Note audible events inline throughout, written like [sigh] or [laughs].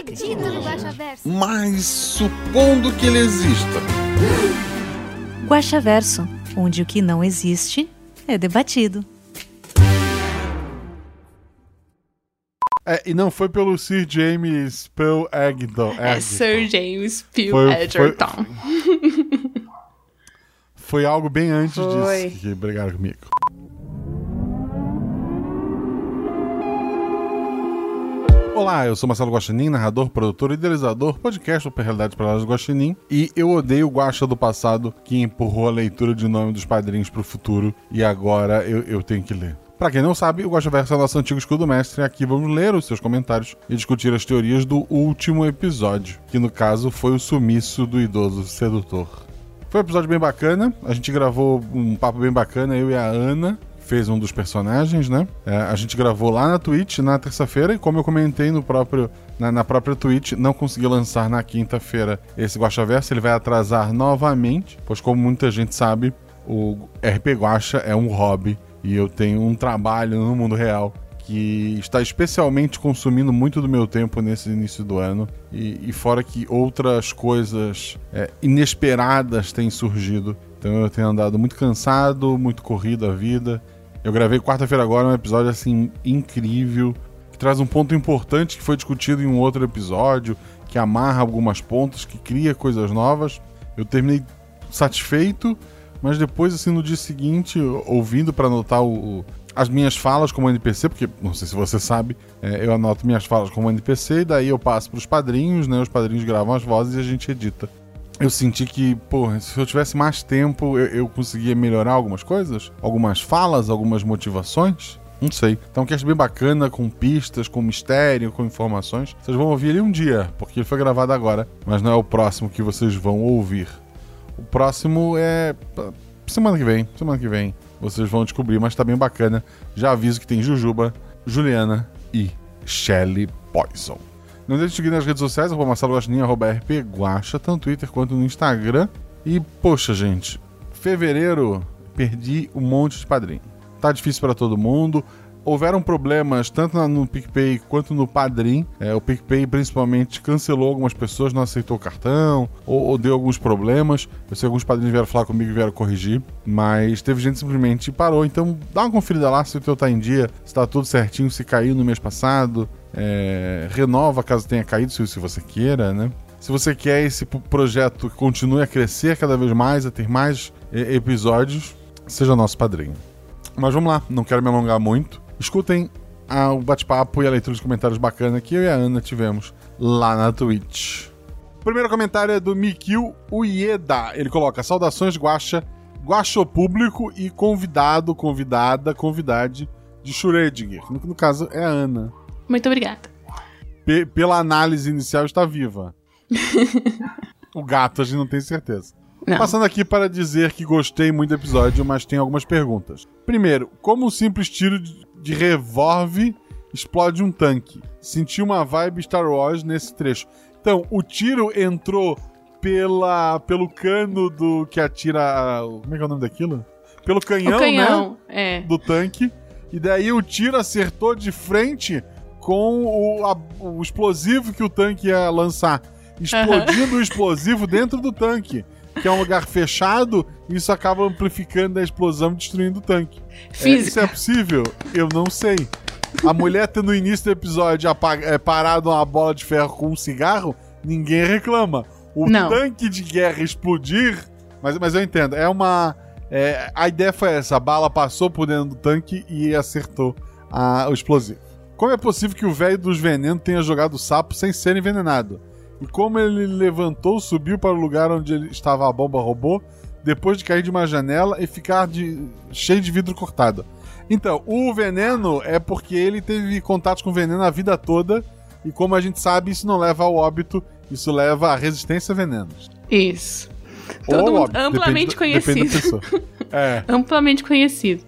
acredito no Guaxaverso. Mas supondo que ele exista. Guaxaverso, onde o que não existe é debatido. É, e não foi pelo Sir James Pearl Egdon. É. Sir James Peel Foi- Edgerton. [laughs] Foi algo bem antes Foi. disso que brigaram comigo. Olá, eu sou Marcelo Guaxinim, narrador, produtor, idealizador, podcast Super Realidades Paralelas do Guaxinim. E eu odeio o Guaxa do passado que empurrou a leitura de nome dos padrinhos pro futuro e agora eu, eu tenho que ler. Pra quem não sabe, o Guaxaverso é o nosso antigo escudo mestre e aqui vamos ler os seus comentários e discutir as teorias do último episódio, que no caso foi o sumiço do idoso sedutor. Foi um episódio bem bacana. A gente gravou um papo bem bacana, eu e a Ana. Fez um dos personagens, né? É, a gente gravou lá na Twitch na terça-feira e como eu comentei no próprio, na, na própria Twitch, não consegui lançar na quinta-feira esse Guaxaverso. Ele vai atrasar novamente, pois como muita gente sabe, o RP Guaxa é um hobby e eu tenho um trabalho no mundo real que está especialmente consumindo muito do meu tempo nesse início do ano. E, e fora que outras coisas é, inesperadas têm surgido. Então eu tenho andado muito cansado, muito corrido a vida. Eu gravei quarta-feira agora um episódio assim incrível, que traz um ponto importante que foi discutido em um outro episódio, que amarra algumas pontas, que cria coisas novas. Eu terminei satisfeito, mas depois, assim, no dia seguinte, ouvindo para anotar o, o- as minhas falas como NPC, porque não sei se você sabe, é, eu anoto minhas falas como NPC e daí eu passo para os padrinhos, né? Os padrinhos gravam as vozes e a gente edita. Eu senti que, pô, se eu tivesse mais tempo, eu, eu conseguia melhorar algumas coisas, algumas falas, algumas motivações. Não sei. Então, um cast bem bacana, com pistas, com mistério, com informações. Vocês vão ouvir ele um dia, porque ele foi gravado agora, mas não é o próximo que vocês vão ouvir. O próximo é semana que vem. Semana que vem vocês vão descobrir, mas tá bem bacana. Já aviso que tem Jujuba, Juliana e Shelly Poison. Não deixe de seguir nas redes sociais, arroba Marcelo Guaxinim, arroba RP Guaxa, tanto no Twitter quanto no Instagram. E, poxa, gente, fevereiro perdi um monte de padrinho. Tá difícil para todo mundo. Houveram problemas tanto no PicPay quanto no Padrim. É, o PicPay principalmente cancelou algumas pessoas, não aceitou o cartão, ou, ou deu alguns problemas. Eu sei que alguns padrinhos vieram falar comigo e vieram corrigir, mas teve gente que simplesmente parou. Então dá uma conferida lá se o teu tá em dia, se tá tudo certinho, se caiu no mês passado. É, renova caso tenha caído, se, se você queira, né? Se você quer esse projeto que continue a crescer cada vez mais, a ter mais eh, episódios, seja nosso padrinho. Mas vamos lá, não quero me alongar muito. Escutem o bate-papo e a leitura de comentários bacana que eu e a Ana tivemos lá na Twitch. O primeiro comentário é do Mikio Ueda. Ele coloca: Saudações, Guaxa, Guaxo público e convidado, convidada, convidade de Schrödinger. No, no caso, é a Ana. Muito obrigada. Pe- pela análise inicial, está viva. [laughs] o gato, a gente não tem certeza. Não. Passando aqui para dizer que gostei muito do episódio, mas tem algumas perguntas. Primeiro, como um simples tiro de de revólver explode um tanque? Senti uma vibe Star Wars nesse trecho. Então, o tiro entrou pela pelo cano do que atira. Como é que é o nome daquilo? Pelo canhão, o canhão, né? é. Do tanque. E daí o tiro acertou de frente com o, a- o explosivo que o tanque ia lançar. Explodindo o explosivo dentro do tanque. Que é um lugar fechado, isso acaba amplificando a explosão e destruindo o tanque. É, Física. isso é possível? Eu não sei. A mulher ter no início do episódio é, parado uma bola de ferro com um cigarro, ninguém reclama. O Não. tanque de guerra explodir. Mas, mas eu entendo, é uma. é, a ideia foi essa: a bala passou por dentro do tanque e acertou a- o explosivo. Como é possível que o velho dos venenos tenha jogado o sapo sem ser envenenado? E como ele levantou, subiu para o lugar onde estava a bomba robô, depois de cair de uma janela e ficar de, cheio de vidro cortado? Então, o veneno é porque ele teve contato com veneno a vida toda, e como a gente sabe, isso não leva ao óbito, isso leva a resistência a venenos. Isso. Todo mundo amplamente depende, conhecido. Depende. É. [laughs] Amplamente conhecido.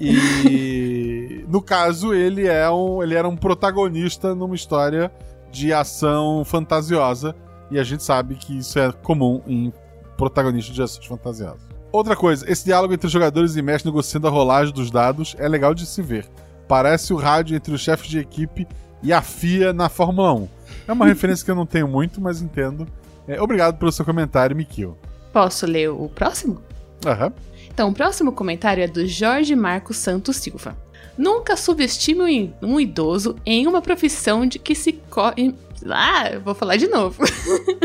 E no caso, ele é um, ele era um protagonista numa história de ação fantasiosa. E a gente sabe que isso é comum em protagonistas de ações fantasiosas. Outra coisa, esse diálogo entre os jogadores e mestre negociando a rolagem dos dados é legal de se ver. Parece o rádio entre os chefes de equipe e a FIA na Fórmula 1. É uma [laughs] referência que eu não tenho muito, mas entendo. É, obrigado pelo seu comentário, Mikio. Posso ler o próximo? Aham. Então, o próximo comentário é do Jorge Marcos Santos Silva. Nunca subestime um idoso em uma profissão de que se corre. Ah, vou falar de novo.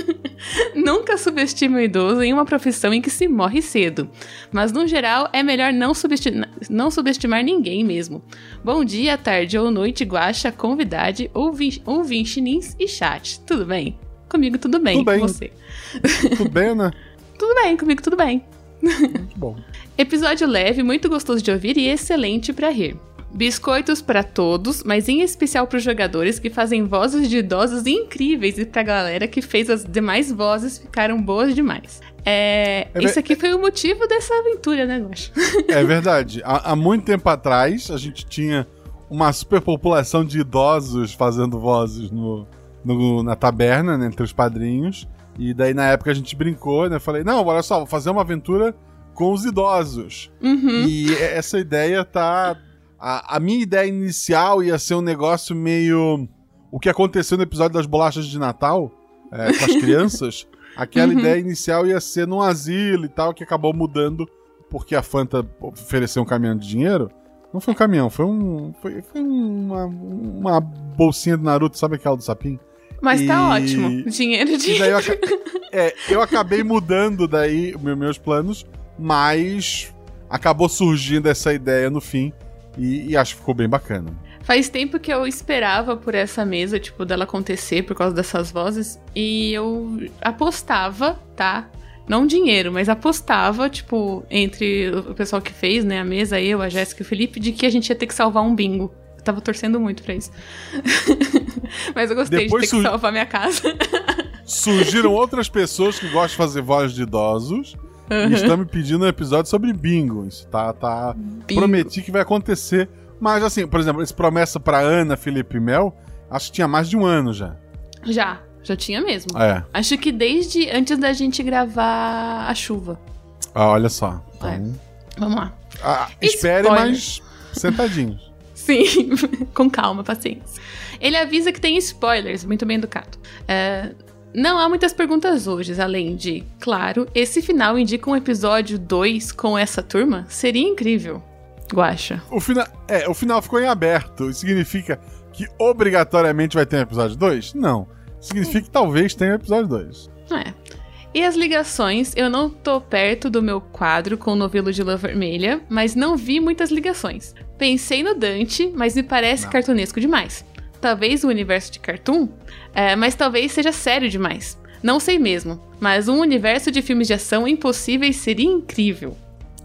[laughs] Nunca subestime um idoso em uma profissão em que se morre cedo. Mas, no geral, é melhor não, subestimar, não subestimar ninguém mesmo. Bom dia, tarde ou noite, guacha, convidade, ouvintinins e chat. Tudo bem? Comigo tudo bem. Tudo bem. Com você. Tudo bem, né? [laughs] tudo bem, comigo tudo bem. Muito bom. [laughs] Episódio leve, muito gostoso de ouvir e excelente para rir. Biscoitos para todos, mas em especial para os jogadores que fazem vozes de idosos incríveis e pra galera que fez as demais vozes ficaram boas demais. É, É isso aqui foi o motivo dessa aventura, né, Gosto? [laughs] É verdade. Há, há muito tempo atrás, a gente tinha uma superpopulação de idosos fazendo vozes no, no- na taberna, né, entre os padrinhos. E daí, na época, a gente brincou, né? Falei, não, olha só, vou fazer uma aventura com os idosos. Uhum. E essa ideia tá. A, a minha ideia inicial ia ser um negócio meio. O que aconteceu no episódio das bolachas de Natal é, com as [laughs] crianças. Aquela Uhum. ideia inicial ia ser num asilo e tal, que acabou mudando porque a Fanta ofereceu um caminhão de dinheiro. Não foi um caminhão, foi um. Foi, foi uma, uma bolsinha do Naruto, sabe aquela do sapinho? Mas tá E- ótimo. Dinheiro de. Daí eu, é, eu acabei mudando daí me- meus planos, mas acabou surgindo essa ideia no fim e, e acho que ficou bem bacana. Faz tempo que eu esperava por essa mesa, tipo, dela acontecer por causa dessas vozes. E eu apostava, tá? Não dinheiro, mas apostava, tipo, entre o pessoal que fez, né, a mesa, eu, a Jéssica e o Felipe, de que a gente ia ter que salvar um bingo. Tava torcendo muito pra isso. [laughs] mas eu gostei Depois de ter que salvar minha casa. [laughs] Surgiram outras pessoas que gostam de fazer voz de idosos Uhum. e estão me pedindo um episódio sobre bingo. Isso tá, tá. Bingo. Prometi que vai acontecer. Mas assim, por exemplo, esse promessa pra Ana Felipe Mel, acho que tinha mais de um ano já. Já, já tinha mesmo. É. Acho que desde antes da gente gravar a chuva. Ah, olha só. Então, É. Vamos lá. ah, espere, Spoiler. mas sentadinhos. Sim, [laughs] com calma, paciência. Ele avisa que tem spoilers, muito bem educado. É, não há muitas perguntas hoje, além de, claro, esse final indica um episódio 2 com essa turma? Seria incrível. Guacha. O final, é, o final ficou em aberto. Isso significa que obrigatoriamente vai ter um episódio 2? Não. Significa que talvez tenha um episódio 2. É. E as ligações, eu não tô perto do meu quadro com o novelo de lã vermelha, mas não vi muitas ligações. Pensei no Dante, mas me parece cartunesco demais. Talvez o universo de cartoon, é, mas talvez seja sério demais. Não sei mesmo, mas um universo de filmes de ação impossíveis seria incrível.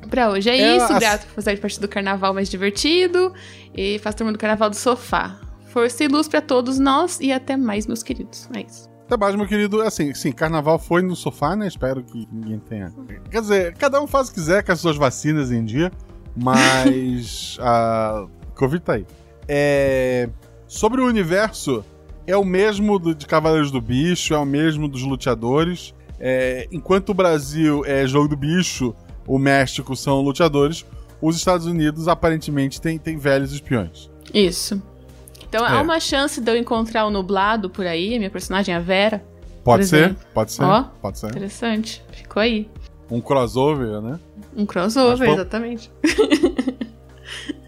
Pra hoje é É, isso, grato por fazer parte do carnaval mais divertido e faz turma do carnaval do sofá. Força e luz pra todos nós e até mais, meus queridos. É isso. Até mais, meu querido. Assim, sim, carnaval foi no sofá, né? Espero que ninguém tenha. Quer dizer, cada um faz o que quiser com as suas vacinas em dia, mas [laughs] a Covid tá aí. É... Sobre o universo, é o mesmo do, de Cavaleiros do Bicho, é o mesmo dos luteadores. É, enquanto o Brasil é jogo do bicho, o México são luteadores, os Estados Unidos aparentemente tem, tem velhos espiões. Isso. Então É. há uma chance de eu encontrar o nublado por aí, a minha personagem, a Vera. Pode ser, exemplo. pode ser, Ó. pode ser. Interessante. Ficou aí. Um crossover, né? Um crossover, vamos- exatamente. [laughs]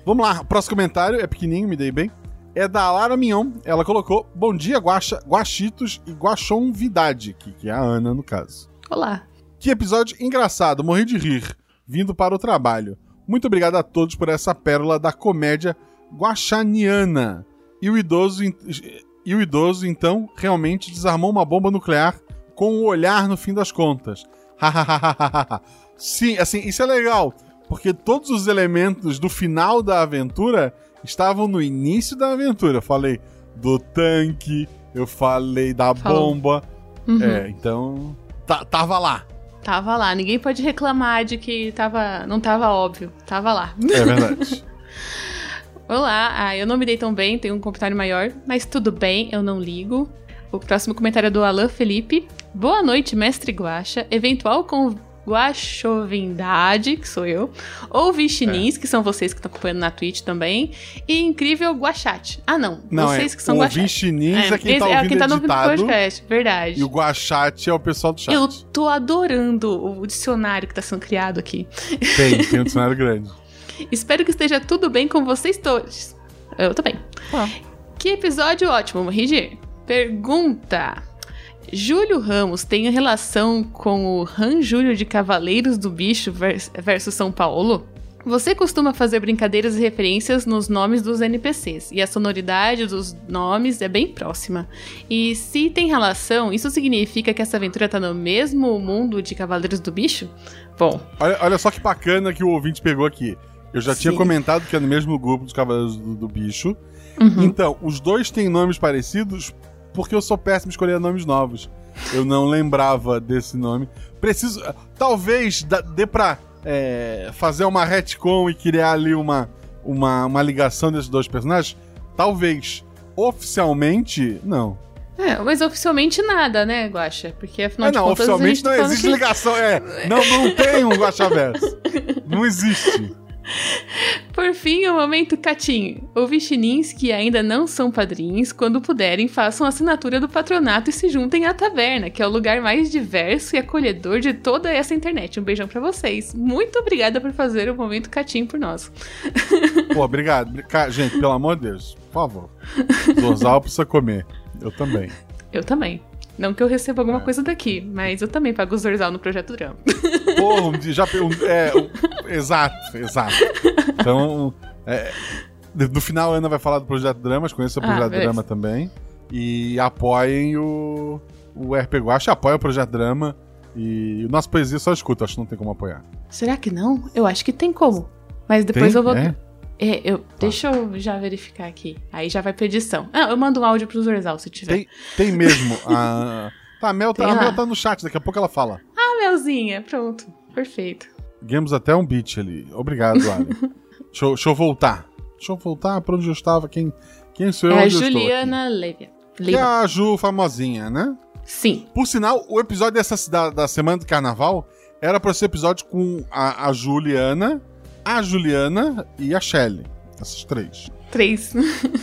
Vamos lá, o próximo comentário é pequenininho, me dei bem. É da Lara Mignon. Ela colocou: Bom dia, Guaxa, Guaxitos e Guaxonvidade, que, que é a Ana, no caso. Olá. Que episódio engraçado, morri de rir, vindo para o trabalho. Muito obrigado a todos por essa pérola da comédia guaxaniana. E o idoso, e o idoso então, realmente desarmou uma bomba nuclear com o olhar no fim das contas. Sim, assim, isso é legal, porque todos os elementos do final da aventura estavam no início da aventura. Eu falei do tanque, eu falei da Falou. bomba, Uhum. É, então. tá- tava lá. Tava lá. Ninguém pode reclamar de que tava, não tava óbvio. Tava lá. É verdade. [laughs] Olá, ah, eu não me dei tão bem, tenho um comentário maior, mas tudo bem, eu não ligo. O próximo comentário é do Alan Felipe. Boa noite, mestre Guaxa. Eventual com Guaxovindade, que sou eu. Ou Vichinins, que são vocês que estão acompanhando na Twitch também. E incrível Guaxate. Ah, não. Não, vocês é. que são o Guaxate. Vichinins é, quem tá esse- ouvindo quem tá no editado. podcast, verdade. E o Guachate é o pessoal do chat. Eu tô adorando o dicionário que tá sendo criado aqui. Tem, [laughs] tem um dicionário grande. Espero que esteja tudo bem com vocês todos. Eu também. Que episódio ótimo, Morrigir. Pergunta. Júlio Ramos tem relação com o Han Júlio de Cavaleiros do Bicho vers- versus São Paulo? Você costuma fazer brincadeiras e referências nos nomes dos NPCs, e a sonoridade dos nomes é bem próxima. E se tem relação, isso significa que essa aventura tá no mesmo mundo de Cavaleiros do Bicho? Bom, Olha, olha só que bacana que o ouvinte pegou aqui. Eu já tinha Sim. comentado que é no mesmo grupo dos Cavaleiros do, do Bicho. Uhum. Então, os dois têm nomes parecidos porque eu sou péssimo em escolher nomes novos. Eu não lembrava desse nome. Preciso. Talvez dê pra é, fazer uma retcon e criar ali uma, uma, uma ligação desses dois personagens? Talvez. Oficialmente, não. É, mas oficialmente nada, né, Guaxa? Porque afinal de não, contas a oficialmente gente não tá falando existe que- ligação. É, não, não tem um Guaxaverso. [laughs] Não existe. Por fim, o momento Catinho. Ouvi chinins que ainda não são padrinhos, quando puderem, façam a assinatura do patronato e se juntem à taverna, que é o lugar mais diverso e acolhedor de toda essa internet. Um beijão pra vocês. Muito obrigada por fazer o momento Catinho por nós. Pô, obrigado. Gente, pelo amor de Deus, por favor. Zorzal precisa comer. Eu também. Eu também. Não que eu receba alguma É. coisa daqui, mas eu também pago o Zorzal no Projeto Drama. [laughs] Porra, um dia já. um- é, um- exato, exato. Então, é, no final a Ana vai falar do Projeto Dramas, conheça o Ah, Projeto beleza. Drama também. E apoiem o, o RP Guacha, apoia o Projeto Drama. E o nosso poesia só escuta, acho que não tem como apoiar. Será que não? Eu acho que tem como. Mas depois Tem? eu vou. É? É, eu, deixa eu já verificar aqui. Aí já vai pra edição. Ah, eu mando um áudio pro Zorzal se tiver. Tem, tem mesmo. [laughs] A, tá, a Mel, tá, a Mel tá no chat, daqui a pouco ela fala. Ah, Melzinha, pronto. Perfeito. Ganhamos até um beat ali. Obrigado, [laughs] Ali. deixa, eu, deixa eu voltar. Deixa eu voltar pra onde eu estava. Quem, quem sou eu? é a Juliana Levia. Que é a Ju famosinha, né? Sim. Por sinal, o episódio dessa, da, da semana do carnaval era pra ser episódio com a, a Juliana, a Juliana e a Shelly. Essas três. Três.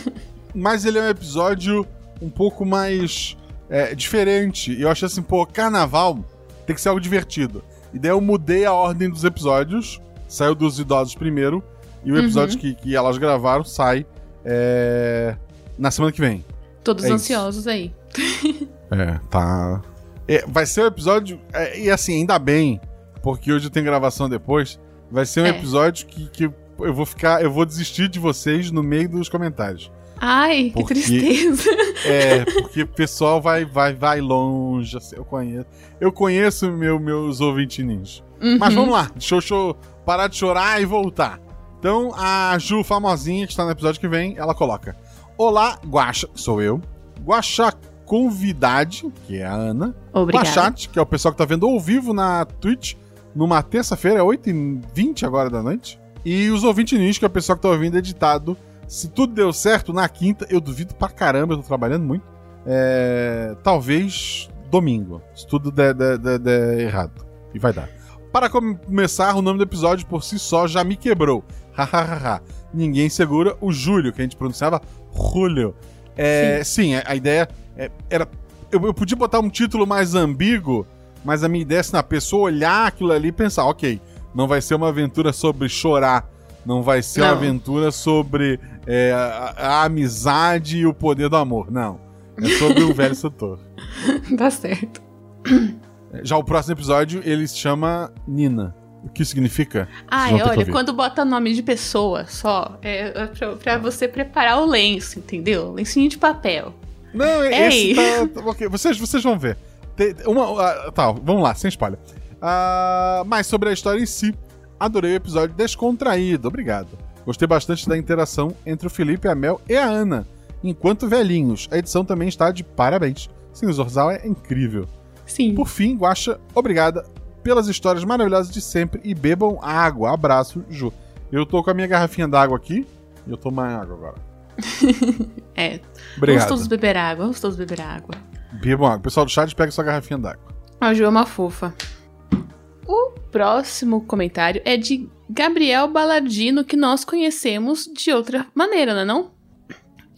[laughs] Mas ele é um episódio um pouco mais é, diferente. E eu achei assim, pô, carnaval tem que ser algo divertido. E daí eu mudei a ordem dos episódios. Saiu dos idosos primeiro. E o Uhum. episódio que, que elas gravaram sai é, na semana que vem. Todos É isso. ansiosos aí. [laughs] É, tá. É, vai ser um episódio. é, e assim, ainda bem, porque hoje tem gravação depois. Vai ser um É. episódio que, que eu vou ficar. Eu vou desistir de vocês no meio dos comentários. Ai, Porque- que tristeza. [laughs] É, [laughs] porque o pessoal vai, vai, vai longe. assim, eu conheço. Eu conheço meu, meus ouvintinhos. Mas Uhum. vamos lá, deixa eu, deixa eu parar de chorar e voltar. Então, a Ju, famosinha, que está no episódio que vem, ela coloca: Olá, Guaxa, sou eu. Guaxa Convidade, que é a Ana. Obrigada. Guaxate, que é o pessoal que tá vendo ao vivo na Twitch, numa terça-feira, 8h20 agora da noite. E os ouvintes que é o pessoal que tá ouvindo editado. Se tudo deu certo, na quinta, eu duvido pra caramba, eu tô trabalhando muito. É, talvez domingo, se tudo der, der- der- der errado. E vai dar. Para começar, o nome do episódio por si só já me quebrou. [laughs] Hahaha. Ninguém segura o Júlio, que a gente pronunciava Julio. É, sim, a, a ideia é- era. Eu, eu podia botar um título mais ambíguo, mas a minha ideia é assim, a pessoa olhar aquilo ali e pensar, ok, não vai ser uma aventura sobre chorar. Não vai ser uma Não. aventura sobre é, a, a amizade e o poder do amor. Não. É sobre um velho setor. [laughs] Tá certo. Já o próximo episódio, ele se chama Nina. O que significa? Ai, olha, quando bota nome de pessoa só, é, é pra, pra você preparar o lenço, entendeu? Lencinho de papel. Não, Ei. esse tá, tá- ok. Vocês, vocês vão ver. Tem- uma, ah, tá, vamos lá, sem spoiler. Ah, mas sobre a história em si, adorei o episódio descontraído, obrigado. Gostei bastante da interação entre o Felipe, a Mel e a Ana, enquanto velhinhos. A edição também está de parabéns. Sim, o Zorzal é incrível. Sim. Por fim, Guaxa, obrigada pelas histórias maravilhosas de sempre e bebam água. Abraço, Ju. Eu tô com a minha garrafinha d'água aqui e eu mais água agora. [laughs] É. Obrigado. Vamos todos beber água, vamos todos beber água. Bebam água. Pessoal do chat, pega sua garrafinha d'água. A Ju é uma fofa. O próximo comentário é de Gabriel Baladino, que nós conhecemos de outra maneira, não é não?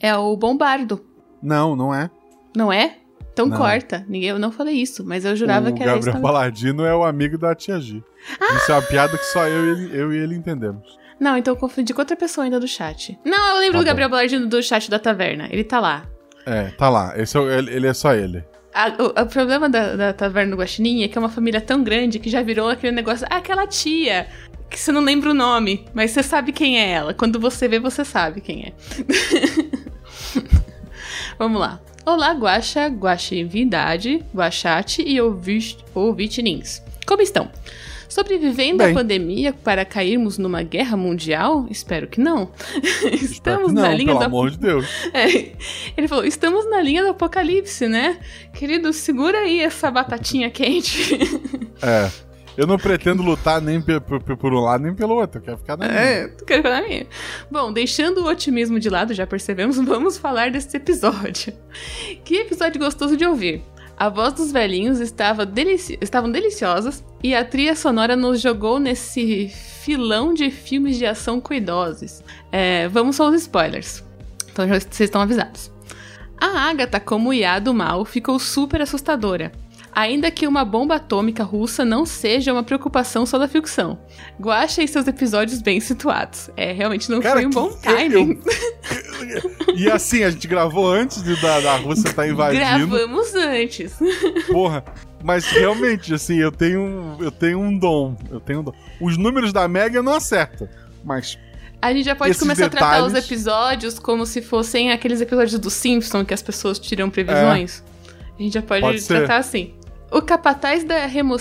É o Bombardo, Não, não é. não é? Então Não. corta. Eu não falei isso, mas eu jurava o que era isso. Gabriel também. Paladino é o amigo da tia G. Isso é uma piada que só eu e ele, eu e ele entendemos. Não, então eu confundi com outra pessoa ainda do chat. Não, eu lembro Tá do bom. Gabriel Baladino do chat da taverna. Ele tá lá. É, tá lá. Esse é, ele, é só ele. A- o, o problema da, da taverna do Guaxinim é que é uma família tão grande que já virou aquele negócio. Ah, aquela tia. Que você não lembra o nome, mas você sabe quem é ela. Quando você vê, você sabe quem é. [laughs] Vamos lá. Olá, Guaxa, Guaxividade, Guaxate e ouvi- ouvitinins. Como estão? Sobrevivendo Bem. à pandemia para cairmos numa guerra mundial? Espero que não. [laughs] Estamos que não, na linha pelo da amor de Deus. [laughs] é, ele falou: estamos na linha do apocalipse, né? Querido, segura aí essa batatinha quente. [laughs] É. Eu não pretendo lutar nem por um lado nem pelo outro. Eu quero ficar na minha. é, tu quer falar minha. Bom, deixando o otimismo de lado, já percebemos, vamos falar desse episódio. Que episódio gostoso de ouvir. A voz dos velhinhos estava delici estavam deliciosas e a trilha sonora nos jogou nesse filão de filmes de ação com idosos. É, vamos aos spoilers. Então vocês estão avisados. A Agatha como IA do mal ficou super assustadora. Ainda que uma bomba atômica russa não seja uma preocupação só da ficção. Guaxa e seus episódios bem situados. É, realmente não Cara, foi um bom eu- timing. [laughs] E assim, a gente gravou antes de, da, da Rússia estar invadindo. Gravamos antes. [laughs] Porra. Mas realmente, assim, eu tenho, eu tenho um dom. Eu tenho um dom. Os números da Mega eu não acerto. Mas A gente já pode Esses começar a tratar os detalhes- episódios como se fossem aqueles episódios do Simpson que as pessoas tiram previsões. A gente já pode, É. Pode ser. tratar assim. O capataz da, remo-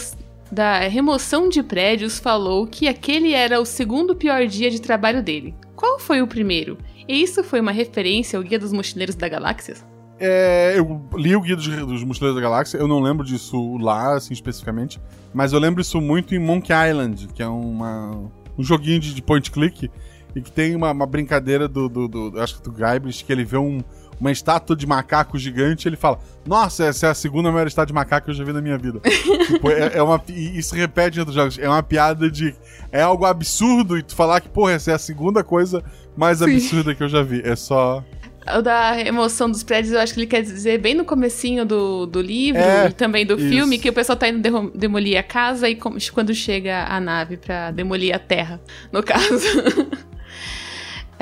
da remoção de prédios falou que aquele era o segundo pior dia de trabalho dele. Qual foi o primeiro? E isso foi uma referência ao Guia dos Mochileiros da Galáxia? É, eu li o Guia dos, dos Mochileiros da Galáxia, eu não lembro disso lá, assim, especificamente, mas eu lembro isso muito em Monkey Island, que é uma, um joguinho de, de point click, e que tem uma, uma brincadeira do, do, do- acho que do Guybrush, que ele vê um- uma estátua de macaco gigante ele fala, nossa, essa é a segunda maior estátua de macaco que eu já vi na minha vida. [laughs] tipo, é, é uma, e isso repete em outros jogos, é uma piada de, é algo absurdo, e tu falar que, porra, essa é a segunda coisa mais Sim. absurda que eu já vi, é só... O da remoção dos prédios, eu acho que ele quer dizer bem no comecinho do, do livro É, e também do isso. filme, que o pessoal tá indo demolir a casa e quando chega a nave pra demolir a terra, no caso. [laughs]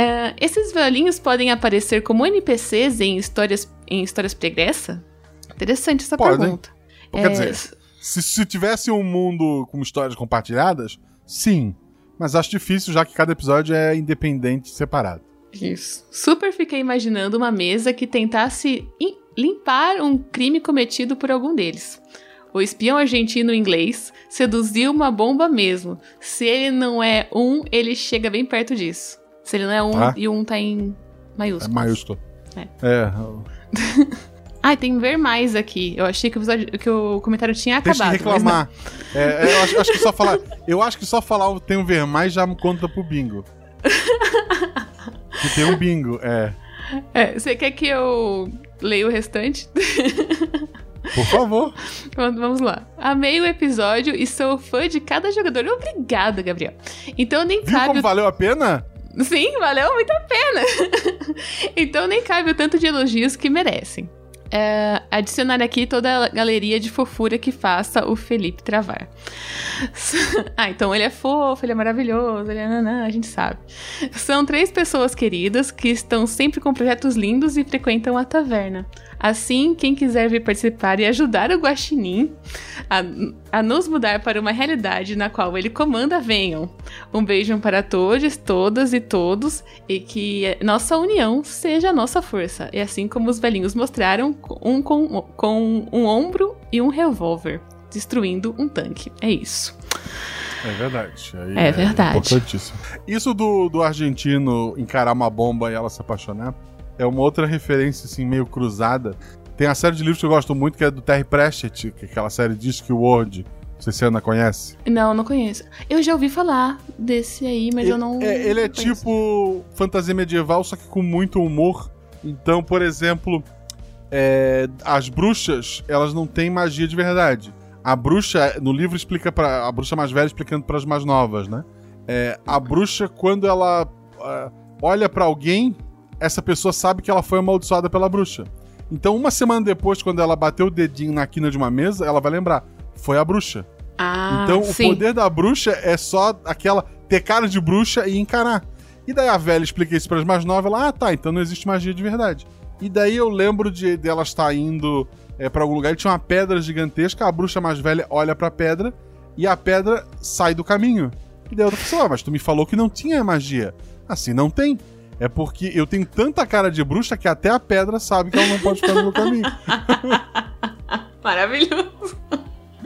É, esses velhinhos podem aparecer como NPCs em histórias, em histórias pregressa? Interessante essa pergunta. Quer É, dizer, se, se tivesse um mundo com histórias compartilhadas, sim. Mas acho difícil, já que cada episódio é independente, separado. Isso. Super fiquei imaginando uma mesa que tentasse im- limpar um crime cometido por algum deles. O espião argentino inglês seduziu uma bomba mesmo. Se ele não é um, ele chega bem perto disso. Se ele não é um Tá. e um tá em É maiúsculo. maiúsculo. É. É. [laughs] Ah, tem ver mais aqui. Eu achei que o, episódio- que o comentário tinha Deixa acabado. de mas não. reclamar. É, é, eu acho, acho que só falar. Eu acho que só falar o tem um ver mais já conta pro bingo. que tem um bingo, é. É, você quer que eu leia o restante? Por favor. Vamos vamos lá. Amei o episódio e sou fã de cada jogador. Obrigada, Gabriel. Então nem Viu cabe. como o valeu a pena? Sim, valeu muito a pena. [laughs] então nem cabe o tanto de elogios que merecem. É, adicionar aqui toda a galeria de fofura que faça o Felipe travar. [laughs] ah, então ele é fofo, ele é maravilhoso, ele é nanã, a gente sabe. São três pessoas queridas que estão sempre com projetos lindos e frequentam a taverna. Assim, quem quiser vir participar e ajudar o Guaxinim a, a nos mudar para uma realidade na qual ele comanda, venham. Um beijo para todos, todas e todos, e que nossa união seja a nossa força. E assim como os velhinhos mostraram, um com, com um ombro e um revólver, destruindo um tanque. É isso. É verdade. Aí É verdade. importantíssimo. Isso do, do argentino encarar uma bomba e ela se apaixonar é uma outra referência, assim, meio cruzada. Tem a série de livros que eu gosto muito, que é do Terry Pratchett, que é aquela série Discworld. Não sei se a Ana conhece. Não, não conheço. Eu já ouvi falar desse aí, mas eu não. É, ele é não conheço. tipo fantasia medieval, só que com muito humor. Então, por exemplo, é, as bruxas, elas não têm magia de verdade. A bruxa, no livro, explica para A bruxa mais velha explicando para as mais novas, né? É, a bruxa, quando ela ah, olha pra alguém, essa pessoa sabe que ela foi amaldiçoada pela bruxa. Então, uma semana depois, quando ela bateu o dedinho na quina de uma mesa, ela vai lembrar: foi a bruxa. Ah, Então, sim. o poder da bruxa é só aquela ter cara de bruxa e encarar. E daí a velha explica isso para as mais novas, ela, ah, tá, então não existe magia de verdade. E daí eu lembro de dela estar indo é, para algum lugar e tinha uma pedra gigantesca, a bruxa mais velha olha pra pedra e a pedra sai do caminho. E daí outra pessoa, ah, mas tu me falou que não tinha magia. Assim, não tem. É porque eu tenho tanta cara de bruxa que até a pedra sabe que ela não pode ficar no meu caminho. [laughs] Maravilhoso.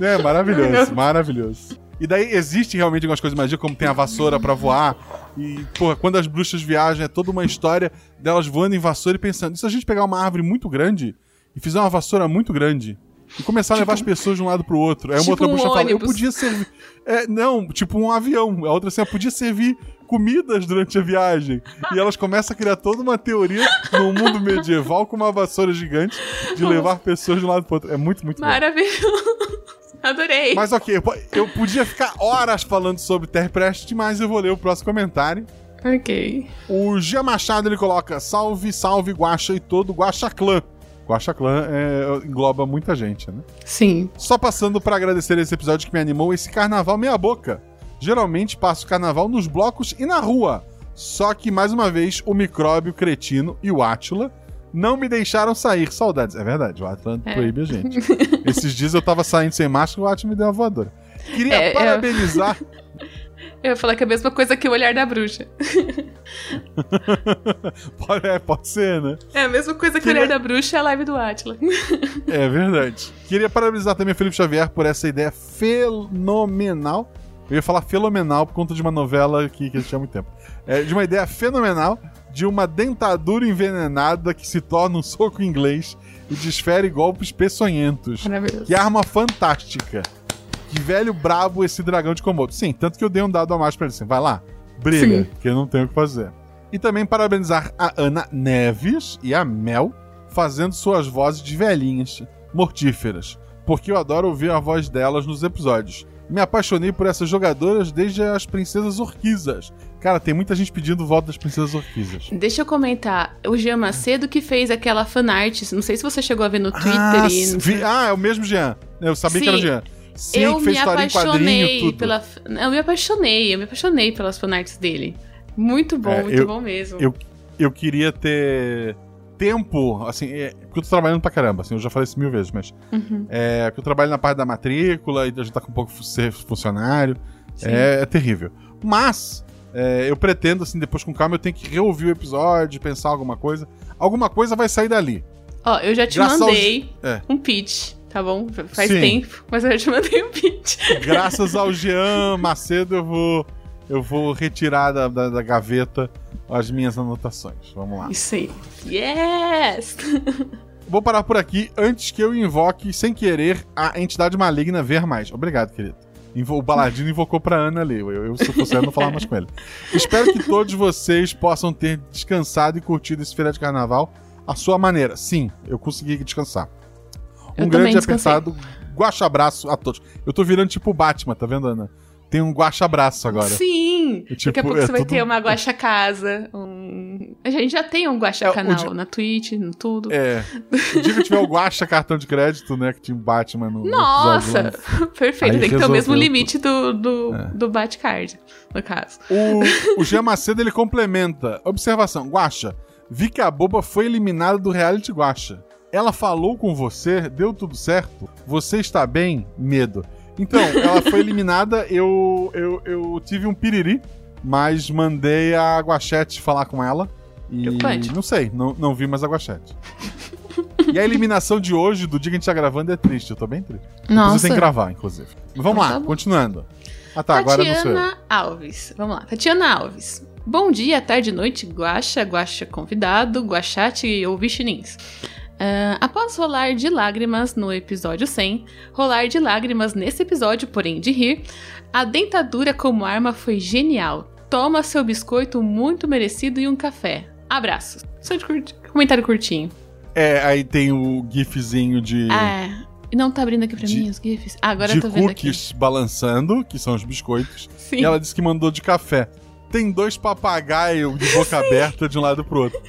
É, maravilhoso, maravilhoso. E daí existe realmente algumas coisas de magia, como tem a vassoura pra voar. E, porra, quando as bruxas viajam, é toda uma história delas voando em vassoura e pensando: e se a gente pegar uma árvore muito grande e fizer uma vassoura muito grande? E começar a levar as pessoas de um lado pro outro. Aí uma tipo outra um bruxa fala: eu ônibus. podia servir. É, não, tipo um avião. A outra assim, eu podia servir comidas durante a viagem. E elas começam a criar toda uma teoria no mundo medieval com uma vassoura gigante de levar pessoas de um lado pro outro. É muito, muito. Maravilhoso. [laughs] Adorei. Mas ok, eu po- eu podia ficar horas falando sobre Terry Pratchett, mas eu vou ler o próximo comentário. Ok. O Gia Machado ele coloca: Salve, salve, Guaxa e todo Guaxa Clã. Guaxa Clã é, engloba muita gente, né? Sim. Só passando pra agradecer esse episódio que me animou, esse carnaval meia boca. Geralmente passo o carnaval nos blocos e na rua. Só que, mais uma vez, o micróbio o cretino e o Átila não me deixaram sair. Saudades. É verdade, o Átila É. proíbe a gente. [laughs] Esses dias eu tava saindo sem máscara e o Átila me deu uma voadora. Queria É, eu- parabenizar. [laughs] Eu ia falar que é a mesma coisa que o olhar da bruxa. [laughs] pode, é, pode ser, né? É a mesma coisa que o Queria- olhar da bruxa é a live do Atila. É verdade. Queria parabenizar também o Felipe Xavier por essa ideia fenomenal. Eu ia falar fenomenal por conta de uma novela que, que tinha muito tempo. É, de uma ideia fenomenal de uma dentadura envenenada que se torna um soco inglês e desfere golpes peçonhentos. Maravilhoso. Que arma fantástica. Que velho brabo esse dragão de Komodo. Sim, tanto que eu dei um dado a mais pra ele assim. Vai lá, brilha, Sim. que eu não tenho o que fazer. E também parabenizar a Ana Neves e a Mel fazendo suas vozes de velhinhas mortíferas. Porque eu adoro ouvir a voz delas nos episódios. Me apaixonei por essas jogadoras desde as Princesas Orquisas. Cara, tem muita gente pedindo volta das Princesas Orquisas. Deixa eu comentar. O Jean Macedo que fez aquela fanart. Não sei se você chegou a ver no Twitter Ah, e. vi- ah, é o mesmo Jean. Eu sabia que era o Sim. Jean. Sim, eu me apaixonei pela. Eu me apaixonei, eu me apaixonei pelas fanarts dele. Muito bom, É, muito eu- bom mesmo. eu, eu queria ter tempo, assim, é, porque eu tô trabalhando pra caramba, assim, eu já falei isso mil vezes, mas Uhum. é, porque eu trabalho na parte da matrícula e a gente tá com um pouco ser funcionário, é, é terrível. Mas, é, eu pretendo, assim, depois com calma, eu tenho que reouvir o episódio, pensar alguma coisa. Alguma coisa vai sair dali. Ó, eu já te Graças aos- mandei É. um pitch, tá bom? Faz Sim. tempo, mas eu já te mandei um pitch. Graças ao Jean Macedo, eu vou, eu vou retirar da, da, da gaveta as minhas anotações. Vamos lá. Isso aí. Yes! [laughs] Vou parar por aqui antes que eu invoque, sem querer, a entidade maligna ver mais. Obrigado, querido. O Baladino invocou pra Ana ali. Eu, eu, se fosse ela, não falava mais com ele. Espero que todos vocês possam ter descansado e curtido esse feriado de carnaval à sua maneira. Sim, eu consegui descansar. Um Eu grande apertado guacha-abraço a todos. Eu tô virando tipo Batman, tá vendo, Ana? Tem um guacha-abraço agora. Sim! É Daqui a tipo, pouco é você vai tudo- ter uma guacha casa. Um... A gente já tem um guacha É, di- na Twitch, no tudo. É. [laughs] O dia que tiver o guacha cartão de crédito, né? Que tinha um Batman no. no Nossa! lá. [laughs] Perfeito, Aí tem que ter o mesmo limite do, do, É. do Batcard, no caso. O, [laughs] o Jean Macedo ele complementa. Observação: Guacha, vi que a boba foi eliminada do reality Guacha. Ela falou com você, deu tudo certo? Você está bem? Medo. Então, ela foi eliminada, eu, eu, eu tive um piriri, mas mandei a Guachete falar com ela. E não sei, não, não vi mais a Guachete. E a eliminação de hoje, do dia que a gente tá gravando, é triste. Eu tô bem triste. Nossa. que gravar, inclusive. Vamos Então lá, tá continuando. Ah tá, agora não sou eu. Tatiana Alves. Vamos lá. Tatiana Alves. Bom dia, tarde, noite, guaxa, guaxa convidado, guaxate ou vichinins. Ah, após rolar de lágrimas no episódio 100, rolar de lágrimas nesse episódio, porém de rir, a dentadura como arma foi genial. Toma seu biscoito muito merecido e um café. Abraços. Só de curti- comentário curtinho. É, aí tem o gifzinho de, Ah, não tá abrindo aqui pra De- mim os GIFs? Ah, agora de eu tô vendo aqui. cookies balançando, que são os biscoitos. Sim. E ela disse que mandou de café. Tem dois papagaios de boca [laughs] aberta de um lado pro outro.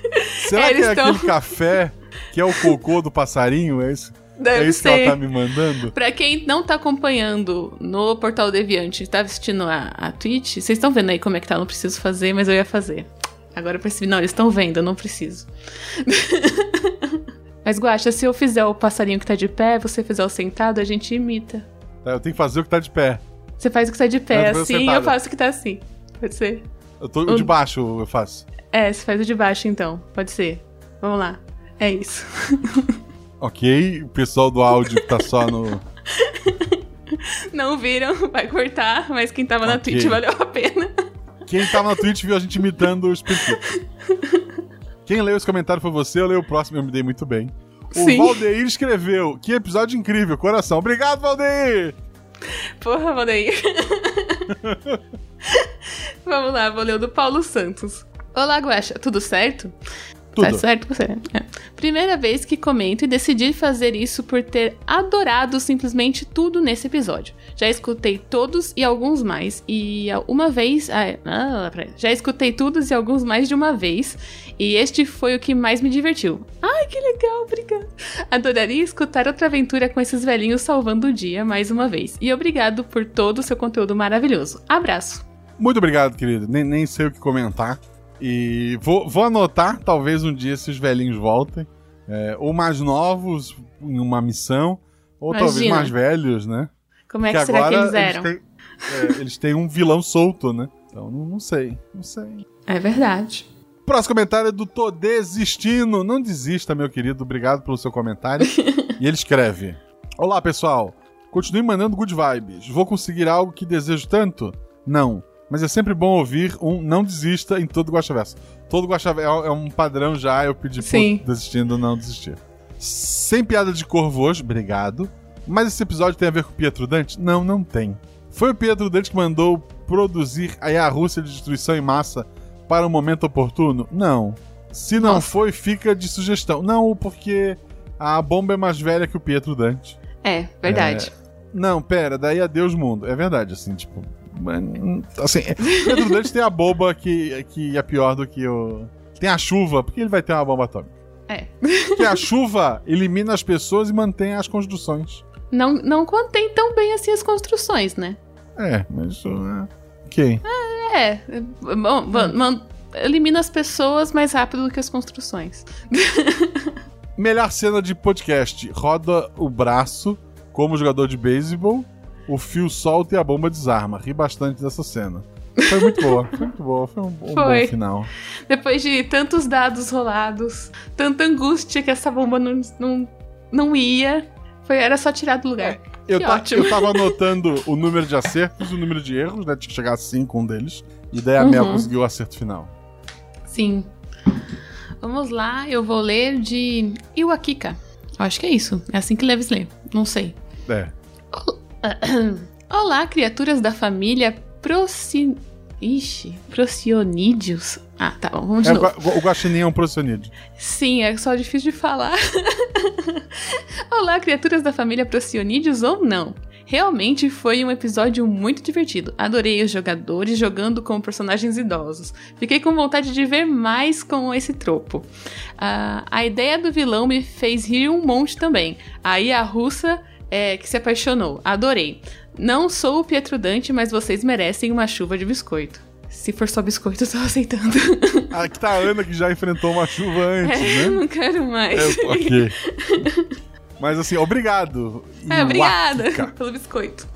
Será É, que é tão- aquele café que é o cocô do passarinho? É isso, Deve é isso que ser. ela tá me mandando? Pra quem não tá acompanhando no Portal Deviante, tá assistindo a, a Twitch, vocês estão vendo aí como é que tá, não preciso fazer, mas eu ia fazer. Agora eu percebi, não, eles estão vendo, eu não preciso. [laughs] mas Guaxa, se eu fizer o passarinho que tá de pé, você fizer o sentado, a gente imita. Tá, eu tenho que fazer o que tá de pé. Você faz o que tá de pé eu assim, eu faço o que tá assim. Pode ser? Eu tô de baixo, eu faço. É, você faz o de baixo então, pode ser. Vamos lá. É isso. [laughs] Ok, o pessoal do áudio que tá só no. [laughs] Não viram, vai cortar, mas quem tava na Ok. Twitch valeu a pena. Quem tava na Twitch viu a gente imitando os Petit. Quem leu esse comentário foi você, eu leio o próximo, eu me dei muito bem. O Sim. Valdeir escreveu: Que episódio incrível, coração. Obrigado, Valdeir! Porra, Valdeir. [laughs] Vamos lá, vou ler o do Paulo Santos. Olá, Guaxa, tudo certo? Tudo. Tá certo você? É. Primeira vez que comento e decidi fazer isso por ter adorado simplesmente tudo nesse episódio. Já escutei todos e alguns mais, e uma vez. Ah, já escutei todos e alguns mais de uma vez, e este foi o que mais me divertiu. Ai, que legal, obrigada. Adoraria escutar outra aventura com esses velhinhos salvando o dia mais uma vez. E obrigado por todo o seu conteúdo maravilhoso. Abraço. Muito obrigado, querido. Nem, nem sei o que comentar. E vou, vou anotar, talvez um dia, se os velhinhos voltem. É, ou mais novos em uma missão, ou talvez Imagina. mais velhos, né? Como é que, será que eles eram? têm, é, eles têm um vilão solto, né? Então, não, não sei, não sei. É verdade. Próximo comentário é do Tô Desistindo. Não desista, meu querido. Obrigado pelo seu comentário. [laughs] e ele escreve: Olá, pessoal. Continue mandando good vibes. Vou conseguir algo que desejo tanto? Não. Mas é sempre bom ouvir um não desista em todo Guaxaverso. Todo Guaxaverso é um padrão já. Eu pedi Sim. por desistindo, não desistir. Sem piada de corvo hoje, obrigado. Mas esse episódio tem a ver com o Pietro Dante? Não, não tem. Foi o Pietro Dante que mandou produzir aí a Rússia de destruição em massa para o momento oportuno? Não. Se não Nossa. foi, fica de sugestão. Não, porque a bomba é mais velha que o Pietro Dante. É, verdade. Não, pera, daí adeus mundo. É verdade, assim, tipo. Assim, o Pietro Dante tem a bomba que, que é pior do que o. Tem a chuva, porque ele vai ter uma bomba atômica. É. Porque a chuva elimina as pessoas e mantém as construções. Não, não contém tão bem assim as construções, né? É, mas. uh, ok. É. é, bom, bom, elimina as pessoas mais rápido do que as construções. Melhor cena de podcast: roda o braço como jogador de beisebol, o fio solta e a bomba desarma. Ri bastante dessa cena. Foi muito boa, foi muito boa, foi um, um Foi. bom final. Depois de tantos dados rolados, tanta angústia que essa bomba não, não, não ia, foi, era só tirar do lugar. Eu, Que ta- ótimo. eu tava anotando o número de acertos e o número de erros, né? Tinha que chegar a 5 um deles. E daí a Mel Uhum. conseguiu o acerto final. Sim. Vamos lá, eu vou ler de Iwakika. Eu acho que é isso. É assim que deve ler. Não sei. É. Olá, criaturas da família Proci... Ixi, Procionídeos. Ah, tá bom, vamos de É, o, novo. o Guaxinim é um procionídeo. Sim, é só difícil de falar. [laughs] Olá, criaturas da família Procionídeos ou não. Realmente foi um episódio muito divertido. Adorei os jogadores jogando com personagens idosos. Fiquei com vontade de ver mais com esse tropo. Ah, a ideia do vilão me fez rir um monte também. Aí a russa é, que se apaixonou. Adorei. Não sou o Pietro Dante, mas vocês merecem uma chuva de biscoito. Se for só biscoito, eu tô [laughs] aceitando. Aqui tá a Ana que já enfrentou uma chuva antes, É, né? não quero mais. É, [laughs] ok. Mas assim, obrigado. É, obrigada Iwakika. [laughs] pelo biscoito.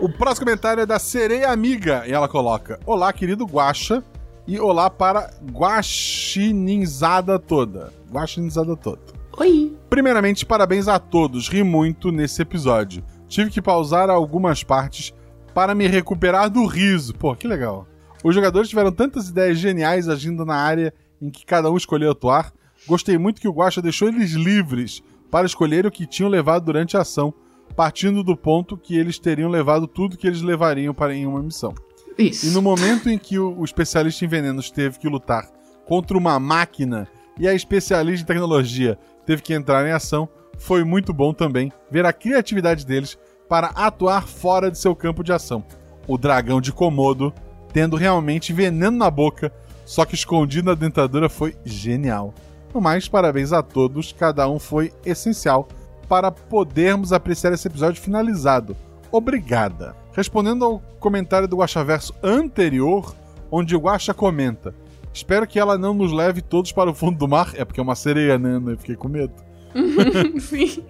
O próximo comentário é da Sereia Amiga. E ela coloca: Olá, querido Guaxa. E olá para Guaxinizada toda. Guaxinizada toda. Oi. Primeiramente, parabéns a todos. Ri muito nesse episódio. Tive que pausar algumas partes para me recuperar do riso. Pô, que legal. Os jogadores tiveram tantas ideias geniais agindo na área em que cada um escolheu atuar. Gostei muito que o Guaxa deixou eles livres para escolher o que tinham levado durante a ação, partindo do ponto que eles teriam levado tudo que eles levariam para em uma missão. Isso. E no momento em que o, o especialista em venenos teve que lutar contra uma máquina e a especialista em tecnologia teve que entrar em ação, foi muito bom também ver a criatividade deles para atuar fora de seu campo de ação. O dragão de Komodo tendo realmente veneno na boca, só que escondido na dentadura foi genial. No mais, parabéns a todos, cada um foi essencial para podermos apreciar esse episódio finalizado. Obrigada. Respondendo ao comentário do Guaxaverso anterior, onde o Guaxa comenta: Espero que ela não nos leve todos para o fundo do mar. É porque é uma sereia, né? Eu fiquei com medo. [laughs] Sim.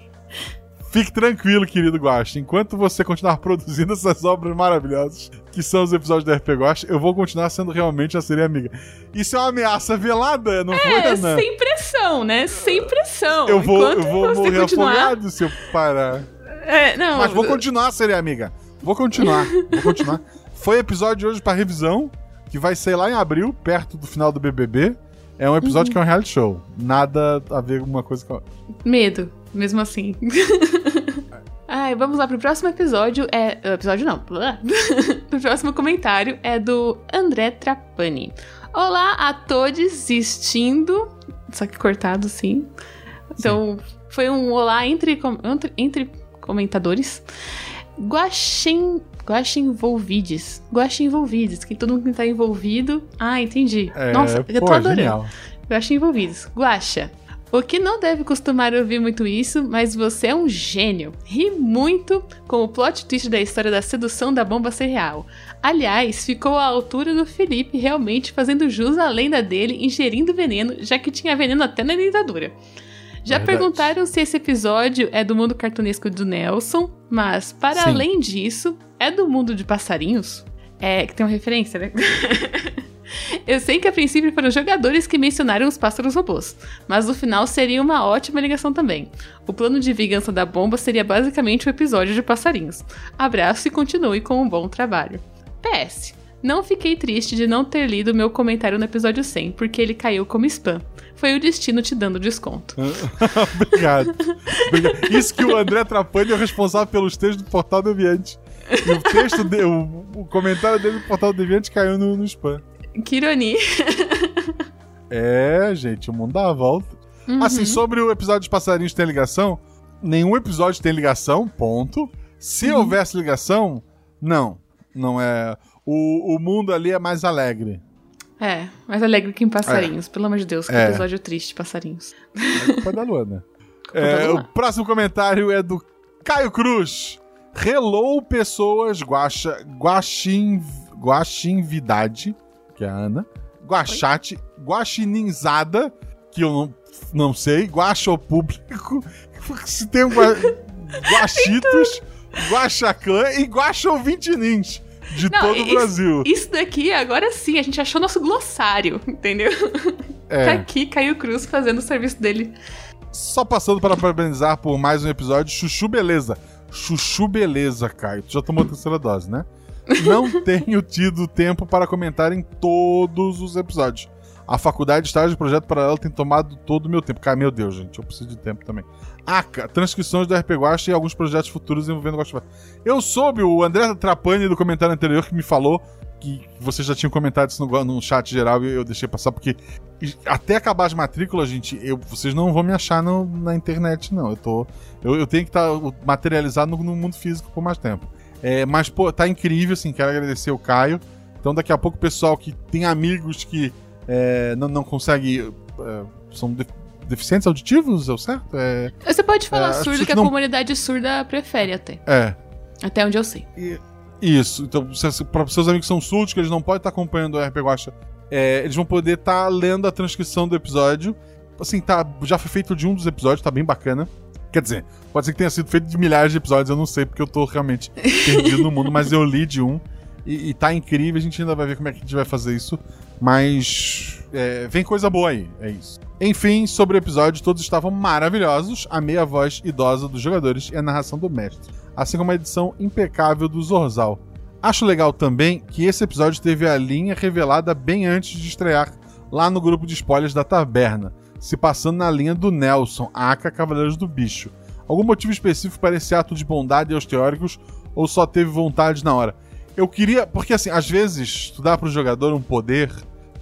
Fique tranquilo, querido Guaxa. Enquanto você continuar produzindo essas obras maravilhosas, que são os episódios da RP Guaxa, eu vou continuar sendo realmente a sereia amiga. Isso é uma ameaça velada, não foi, É, sem pressão, né? Sem pressão. Eu vou, eu vou morrer continuar... afogado se eu parar. É, não, Mas vou continuar, sereia amiga. Vou continuar, vou continuar. Foi episódio de hoje pra revisão, que vai ser lá em abril, perto do final do BBB. É um episódio Uhum. que é um reality show. Nada a ver com uma coisa com a. Medo, mesmo assim. [laughs] Ai, vamos lá pro próximo episódio. É. Episódio não. [laughs] o próximo comentário é do André Trapani. Olá a todos existindo. Só que cortado, sim. Então, foi um olá entre, entre, entre comentadores. Guaxin. Guaxinvolvides. Guaxinvolvides. Que todo mundo que tá envolvido. Ah, entendi. É, Nossa, eu tô pô, adorando. genial. Guaxa envolvidos. Guaxa. O que não deve costumar ouvir muito isso, mas você é um gênio. Ri muito com o plot twist da história da sedução da bomba ser real. Aliás, ficou à altura do Felipe realmente fazendo jus à lenda dele ingerindo veneno, já que tinha veneno até na dentadura. Já Verdade. perguntaram se esse episódio é do mundo cartunesco do Nelson, mas para Sim. além disso, é do mundo de passarinhos? É, que tem uma referência, né? [laughs] Eu sei que a princípio foram jogadores que mencionaram os pássaros robôs, mas no final seria uma ótima ligação também. O plano de vingança da bomba seria basicamente o episódio de passarinhos. Abraço e continue com um bom trabalho. PS. Não fiquei triste de não ter lido meu comentário no episódio 100, porque ele caiu como spam. Foi o destino te dando desconto. [laughs] Obrigado. Obrigado. Isso que o André Trapani é o responsável pelos textos do Portal Deviante. E o texto dele, o, o comentário dele do Portal Deviante caiu no, no spam. Que ironia. É, gente, o mundo dá a volta. Uhum. Assim, sobre o episódio de passarinhos tem ligação, nenhum episódio tem ligação, ponto. Se Uhum. houvesse ligação, não. Não é. O, o mundo ali é mais alegre. É, mais alegre que em passarinhos. Pelo amor de Deus, que É. episódio triste, passarinhos. É culpa da Luana. [laughs] É, da Luana. o próximo comentário é do Caio Cruz. Hello, pessoas guaxa, guaxin, guaxinvidade, que é a Ana. Guaxate, guaxininzada, que eu não, não sei. Guaxa público. [laughs] Se tem um gua, guaxitos, guaxaclã e guaxouvintinins de Não, todo o Brasil. Isso daqui, agora sim, a gente achou nosso glossário, entendeu? Tá É. aqui, Caio Cruz fazendo o serviço dele. Só passando para parabenizar por mais um episódio, Chuchu Beleza. Chuchu Beleza, Caio. Tu já tomou a terceira dose, né? Não [laughs] tenho tido tempo para comentar em todos os episódios. A faculdade, estágio e projeto paralelo tem tomado todo o meu tempo. Cara, meu Deus, gente, eu preciso de tempo também. Aca, transcrições do RP Guacha e alguns projetos futuros envolvendo Guacha. Eu soube, o André Trapani do comentário anterior que me falou que vocês já tinham comentado isso no, no chat geral e eu deixei passar, porque até acabar as matrículas, gente, eu, vocês não vão me achar no- na internet, não. Eu tô. Eu, eu tenho que estar materializado no, no mundo físico por mais tempo. É, mas, pô, tá incrível, assim, quero agradecer o Caio. Então, daqui a pouco, o pessoal que tem amigos que é, não, não consegue. é, são de- deficientes auditivos, é o certo? É. Você pode falar É, surdo, que a não- comunidade surda prefere até. É. Até onde eu sei. Isso. Então, para seus amigos que são surdos, que eles não podem estar acompanhando o RP Guacha, é, eles vão poder estar lendo a transcrição do episódio. Assim, tá, já foi feito de um dos episódios, tá bem bacana. Quer dizer, pode ser que tenha sido feito de milhares de episódios, eu não sei, porque eu tô realmente [laughs] perdido no mundo, mas eu li de um. E, e tá incrível, a gente ainda vai ver como é que a gente vai fazer isso. Mas é, vem coisa boa aí, é isso. Enfim, sobre o episódio, todos estavam maravilhosos. A voz idosa dos jogadores e a narração do mestre, assim como a edição impecável do Zorzal. Acho legal também que esse episódio teve a linha revelada bem antes de estrear lá no grupo de spoilers da taberna. se passando na linha do Nelson, aka Cavaleiros do Bicho. Algum motivo específico para esse ato de bondade aos teóricos ou só teve vontade na hora? Eu queria. Porque assim, às vezes, tu dá pro jogador um poder.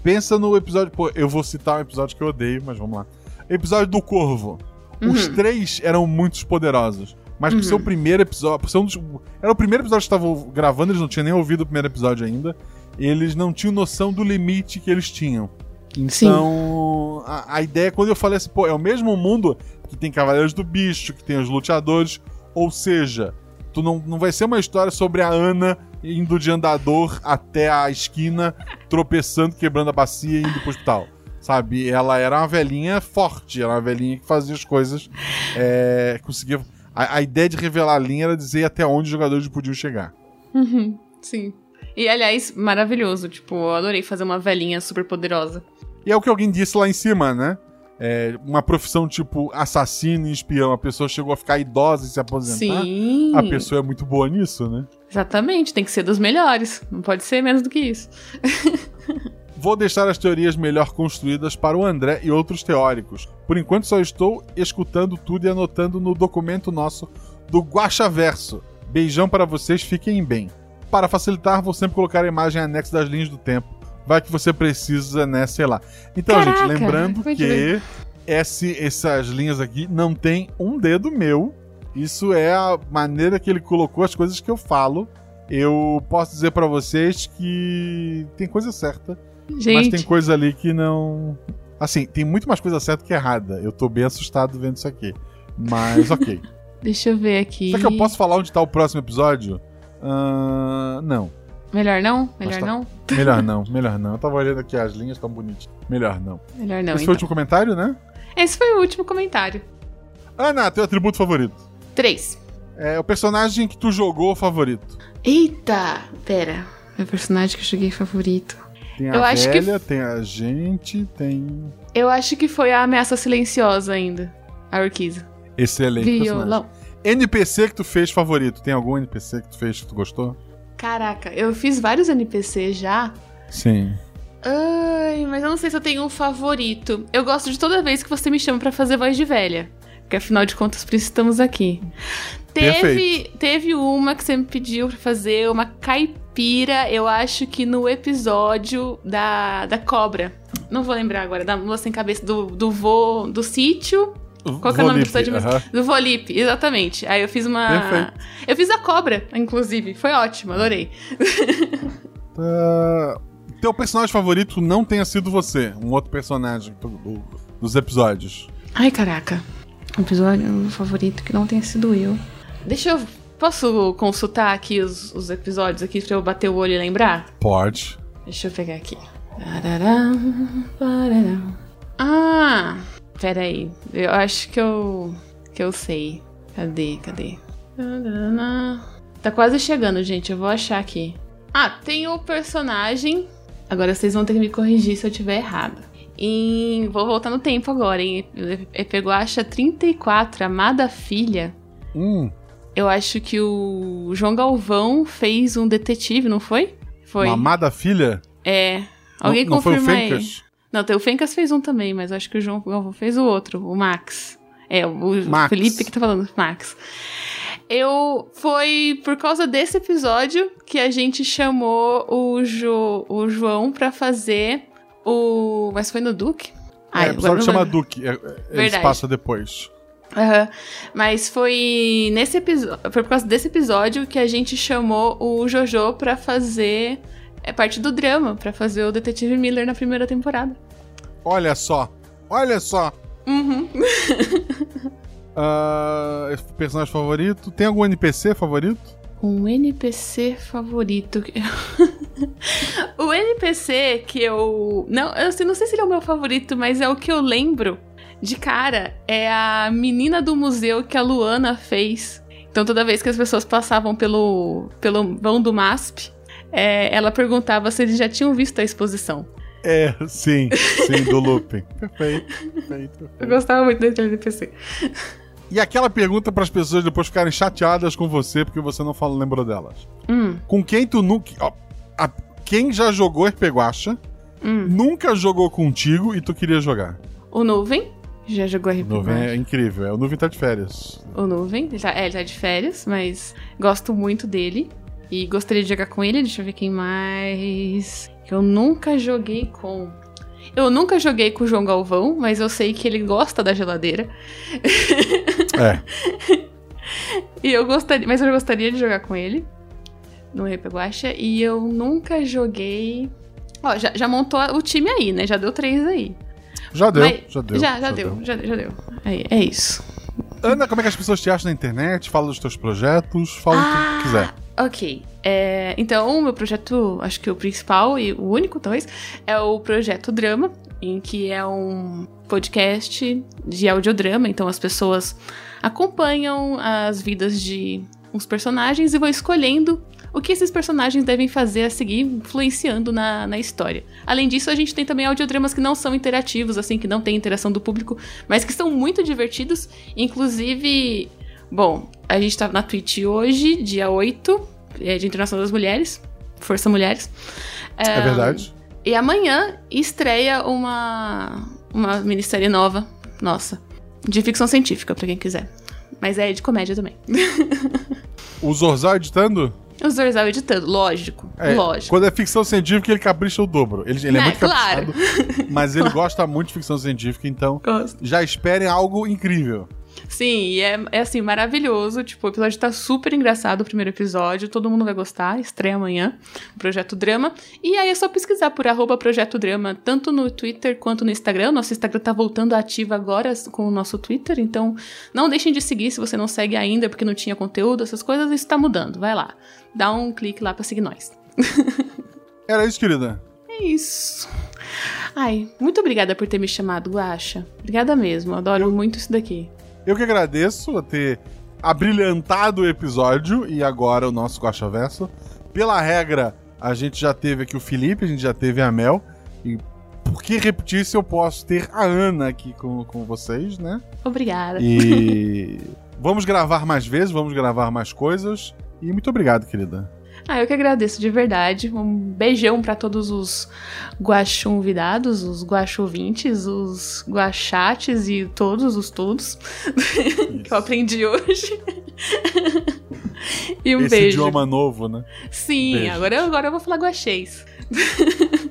Pensa no episódio. Pô, eu vou citar um episódio que eu odeio, mas vamos lá. Episódio do Corvo. Os três eram muito poderosos. Mas por ser o primeiro episódio. Por ser um dos, era o primeiro episódio que estavam gravando, eles não tinham nem ouvido o primeiro episódio ainda. Eles não tinham noção do limite que eles tinham. Então, a, a ideia, quando eu falei assim, pô, é o mesmo mundo que tem Cavaleiros do Bicho, que tem os luteadores, ou seja, tu não, não vai ser uma história sobre a Ana indo de andador até a esquina, tropeçando, quebrando a bacia e indo pro hospital. Sabe? Ela era uma velhinha forte, era uma velhinha que fazia as coisas, é, conseguia. A, a ideia de revelar a linha era dizer até onde os jogadores podiam chegar. Sim. E, aliás, maravilhoso. Tipo, eu adorei fazer uma velhinha super poderosa. E é o que alguém disse lá em cima, né? É, uma profissão tipo assassino e espião. A pessoa chegou a ficar idosa e se aposentar. Sim. A pessoa é muito boa nisso, né? Exatamente, tem que ser dos melhores. Não pode ser menos do que isso. [laughs] Vou deixar as teorias melhor construídas para o André e outros teóricos. Por enquanto só estou escutando tudo e anotando no documento nosso do Guaxaverso. Beijão para vocês, fiquem bem. Para facilitar, vou sempre colocar a imagem anexa das linhas do tempo. Vai que você precisa, né? Sei lá. Então, Caraca, gente, lembrando que esse, essas linhas aqui não tem um dedo meu. Isso é a maneira que ele colocou as coisas que eu falo. Eu posso dizer para vocês que tem coisa certa, mas Gente, tem coisa ali que não. Assim, tem muito mais coisa certa que errada. Eu tô bem assustado vendo isso aqui. Mas [laughs] ok. deixa eu ver aqui. Será que eu posso falar onde tá o próximo episódio? Ahn, não. Melhor não? Melhor tá. não? Melhor [laughs] não, melhor não. Eu tava olhando aqui as linhas tão bonitas. Melhor não. Melhor não, Esse foi o então. último comentário, né? Esse foi o último comentário. Ana, teu atributo favorito. Três. É o personagem que tu jogou favorito. Eita! Pera. Meu personagem que eu joguei favorito. Tem a Eu acho que- velha, tem a gente, tem. Eu acho que foi a ameaça silenciosa ainda. A Urquiza. Excelente personagem. Violão. NPC que tu fez favorito. Tem algum NPC que tu fez que tu gostou? Caraca, eu fiz vários NPCs já. Sim. Ai, mas eu não sei se eu tenho um favorito. Eu gosto de toda vez que você me chama pra fazer voz de velha. Porque afinal de contas, por isso estamos aqui. Teve, Perfeito. teve uma que você me pediu pra fazer, uma caipira, eu acho que no episódio da, da cobra. Não vou lembrar agora, da moça sem cabeça, do, do vô, do sítio. Qual que é o nome do Volipe, episódio mesmo? aham. Do Volipe, exatamente. Aí eu fiz uma. Perfeito. Eu fiz a cobra, inclusive. Foi ótimo, adorei. Tá. [laughs] Teu personagem favorito não tenha sido você, um outro personagem do- do- dos episódios. Ai, caraca. Um episódio favorito que não tenha sido eu. Deixa eu. Posso consultar aqui os, os episódios aqui pra eu bater o olho e lembrar? Pode. Deixa eu pegar aqui. Ah! Pera aí. Eu acho que eu. que eu sei. Cadê? Cadê? Tá quase chegando, gente. Eu vou achar aqui. Ah, tem o personagem. Agora vocês vão ter que me corrigir se eu tiver errado. Em... Vou voltar no tempo agora, hein? Epeguacha 34, Amada Filha. Hum, Eu acho que o João Galvão fez um detetive, não foi? Foi. uma amada filha? É. Alguém não, não foi o confirma aí. Fencas? Não, o Fencas fez um também, mas acho que o João Galvão fez o outro, o Max. É, o Max. Felipe que tá falando, Max. Eu. Foi por causa desse episódio que a gente chamou o, jo, o João pra fazer o. Mas foi no Duque? Ai, é, o agora episódio chama. Duke. É, é, Eles passam depois. Aham. Mas foi nesse episódio. Foi por causa desse episódio que a gente chamou o Jojo pra fazer. É parte do drama, pra fazer o Detetive Miller na primeira temporada. Olha só. Olha só. Uhum. [laughs] Esse personagem favorito. Tem algum NPC favorito? Um NPC favorito. [laughs] o NPC que eu. Não, eu sei- não sei se ele é o meu favorito, mas é o que eu lembro de cara. É a menina do museu que a Luana fez. Então toda vez que as pessoas passavam pelo, pelo vão do MASP, é, ela perguntava se eles já tinham visto a exposição. É, sim. Sim, do Lupin. perfeito, perfeito, Eu gostava muito desse NPC. E aquela pergunta para as pessoas depois ficarem chateadas com você porque você não fala, lembrou delas. Hum, Com quem tu nunca. ó, a- quem já jogou RPG Guacha, hum. nunca jogou contigo e tu queria jogar. O Nuvem, já jogou RPG O Nuvem é incrível. É, o Nuvem tá de férias. O Nuvem, ele tá, é, ele tá de férias, mas gosto muito dele. E gostaria de jogar com ele. Deixa eu ver quem mais. Eu nunca joguei com. Eu nunca joguei com o João Galvão, mas eu sei que ele gosta da geladeira. É. [laughs] E eu gostaria, mas eu gostaria de jogar com ele no RP Guacha. E eu nunca joguei. Ó, já, já montou o time aí, né? Já deu três aí. Já deu, Mas- já deu. Já, já, deu, Já, já deu. É, é isso. Ana, como é que as pessoas te acham na internet? Fala dos teus projetos, fala o Ah. que quiser. Ok. É, então, o meu projeto, acho que o principal e o único, talvez, é o projeto Drama, em que é um podcast de audiodrama. Então, as pessoas acompanham as vidas de uns personagens e vão escolhendo o que esses personagens devem fazer a seguir, influenciando na, na história. Além disso, a gente tem também audiodramas que não são interativos, assim, que não tem interação do público, mas que são muito divertidos. Inclusive, bom, a gente tá na Twitch hoje, dia 8, é de Internacional das Mulheres, Força Mulheres. É verdade. E amanhã estreia uma, uma minissérie nova, nossa, de ficção científica, pra quem quiser. Mas é de comédia também. [laughs] O Zorzal editando? O Zorzal editando, lógico, É, lógico. Quando é ficção científica, ele capricha o dobro. Ele, ele é, É, muito claro. caprichado, mas ele gosta muito de ficção científica, então Gosto. já esperem algo incrível. Sim, e é, é assim, maravilhoso. Tipo, o episódio tá super engraçado, o primeiro episódio. Todo mundo vai gostar. Estreia amanhã. o Projeto Drama. E aí é só pesquisar por arroba Projeto Drama, tanto no Twitter quanto no Instagram. Nosso Instagram tá voltando ativo agora com o nosso Twitter. Então, não deixem de seguir se você não segue ainda, porque não tinha conteúdo, essas coisas. Isso tá mudando. Vai lá. Dá um clique lá pra seguir nós. [laughs] Era isso, querida. É isso. Ai, muito obrigada por ter me chamado, Guaxa. Obrigada mesmo. Adoro muito isso daqui. Eu que agradeço a ter abrilhantado o episódio e agora o nosso Guaxa Verso. Pela regra, a gente já teve aqui o Felipe, a gente já teve a Mel. E por que repetir se eu posso ter a Ana aqui com, com vocês, né? Obrigada. E [laughs] vamos gravar mais vezes, vamos gravar mais coisas. E muito obrigado, querida. Ah, eu que agradeço de verdade. Um beijão pra todos os guaxonvidados, os guaxouvintes, os guachates e todos os todos [laughs] que eu aprendi hoje. [laughs] e um Esse beijo. idioma novo, né? Sim, Beijo. agora, eu- agora eu vou falar guaxês. [laughs]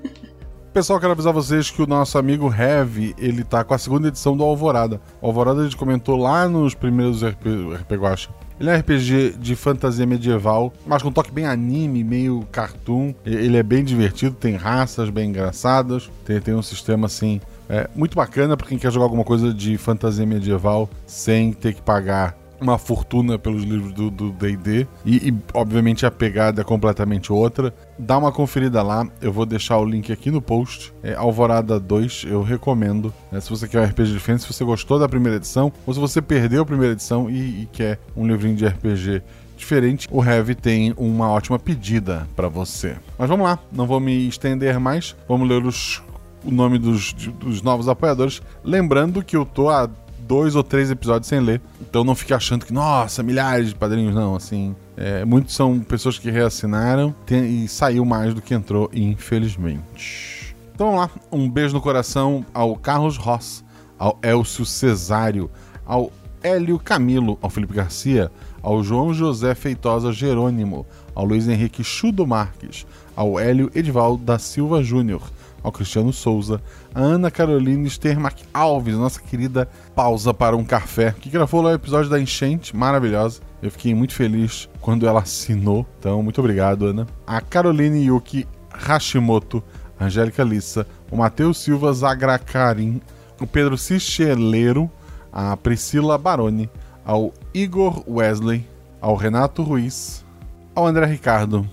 Pessoal, quero avisar vocês que o nosso amigo Heavy, ele tá com a segunda edição do Alvorada. O Alvorada a gente comentou lá nos primeiros RP, RP Guacha. Ele é um RPG de fantasia medieval, mas com um toque bem anime, meio cartoon. Ele é bem divertido, tem raças bem engraçadas, tem, tem um sistema assim é, muito bacana pra quem quer jogar alguma coisa de fantasia medieval sem ter que pagar uma fortuna pelos livros do D&D e, e, obviamente a pegada é completamente outra. Dá uma conferida lá, eu vou deixar o link aqui no post. É Alvorada 2, eu recomendo. né? Se você quer um RPG diferente, se você gostou da primeira edição ou se você perdeu a primeira edição e, e quer um livrinho de RPG diferente, o Heavy tem uma ótima pedida pra você. Mas vamos lá, não vou me estender mais, vamos ler os, o nome dos, dos novos apoiadores. Lembrando que eu tô há dois ou três episódios sem ler. Então não fique achando que, nossa, milhares de padrinhos, não. Assim, é, muitos são pessoas que reassinaram tem- e saiu mais do que entrou, infelizmente. Então vamos lá. Um beijo no coração ao Carlos Ross, ao Elcio Cesário, ao Hélio Camilo, ao Felipe Garcia, ao João José Feitosa Jerônimo, ao Luiz Henrique Chudo Marques, ao Hélio Edivaldo da Silva Júnior, ao Cristiano Souza, a Ana Carolina Stermack Alves, nossa querida pausa para um café, que gravou lá o episódio da enchente, maravilhosa. Eu fiquei muito feliz quando ela assinou, então muito obrigado, Ana. A Caroline Yuki Hashimoto, Angélica Lissa, o Matheus Silva Zagracarim, o Pedro Cicheleiro, a Priscila Baroni, ao Igor Wesley, ao Renato Ruiz, ao André Ricardo,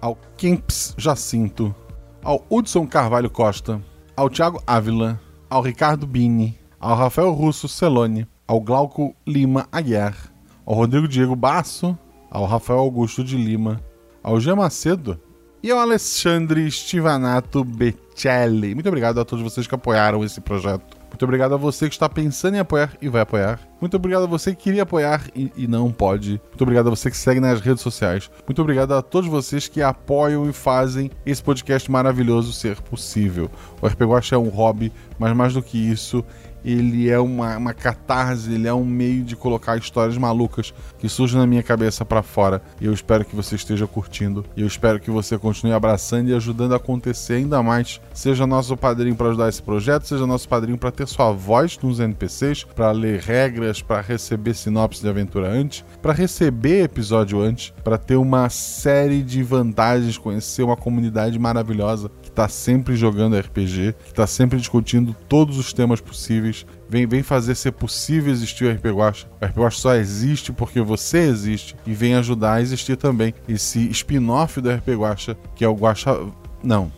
ao Kemps Jacinto, ao Hudson Carvalho Costa, ao Thiago Ávila, ao Ricardo Bini, ao Rafael Russo Celone, ao Glauco Lima Aguiar, ao Rodrigo Diego Basso, ao Rafael Augusto de Lima, ao Jean Macedo e ao Alexandre Stivanato Becelli. Muito obrigado a todos vocês que apoiaram esse projeto. Muito obrigado a você que está pensando em apoiar e vai apoiar. Muito obrigado a você que queria apoiar e, e não pode. Muito obrigado a você que segue nas redes sociais. Muito obrigado a todos vocês que apoiam e fazem esse podcast maravilhoso ser possível. O RP Guacha é um hobby, mas mais do que isso, ele é uma, uma catarse, ele é um meio de colocar histórias malucas que surgem na minha cabeça pra fora. E eu espero que você esteja curtindo. E eu espero que você continue abraçando e ajudando a acontecer ainda mais. Seja nosso padrinho para ajudar esse projeto, seja nosso padrinho para ter sua voz nos NPCs, para ler regras, para receber sinopse de aventura antes, para receber episódio antes, para ter uma série de vantagens, conhecer uma comunidade maravilhosa está sempre jogando RPG, que está sempre discutindo todos os temas possíveis. Vem, vem fazer ser possível existir o RPG Guacha. O RPG Guacha só existe porque você existe e vem ajudar a existir também esse spin-off do RPG Guacha, que é o Guacha... Não,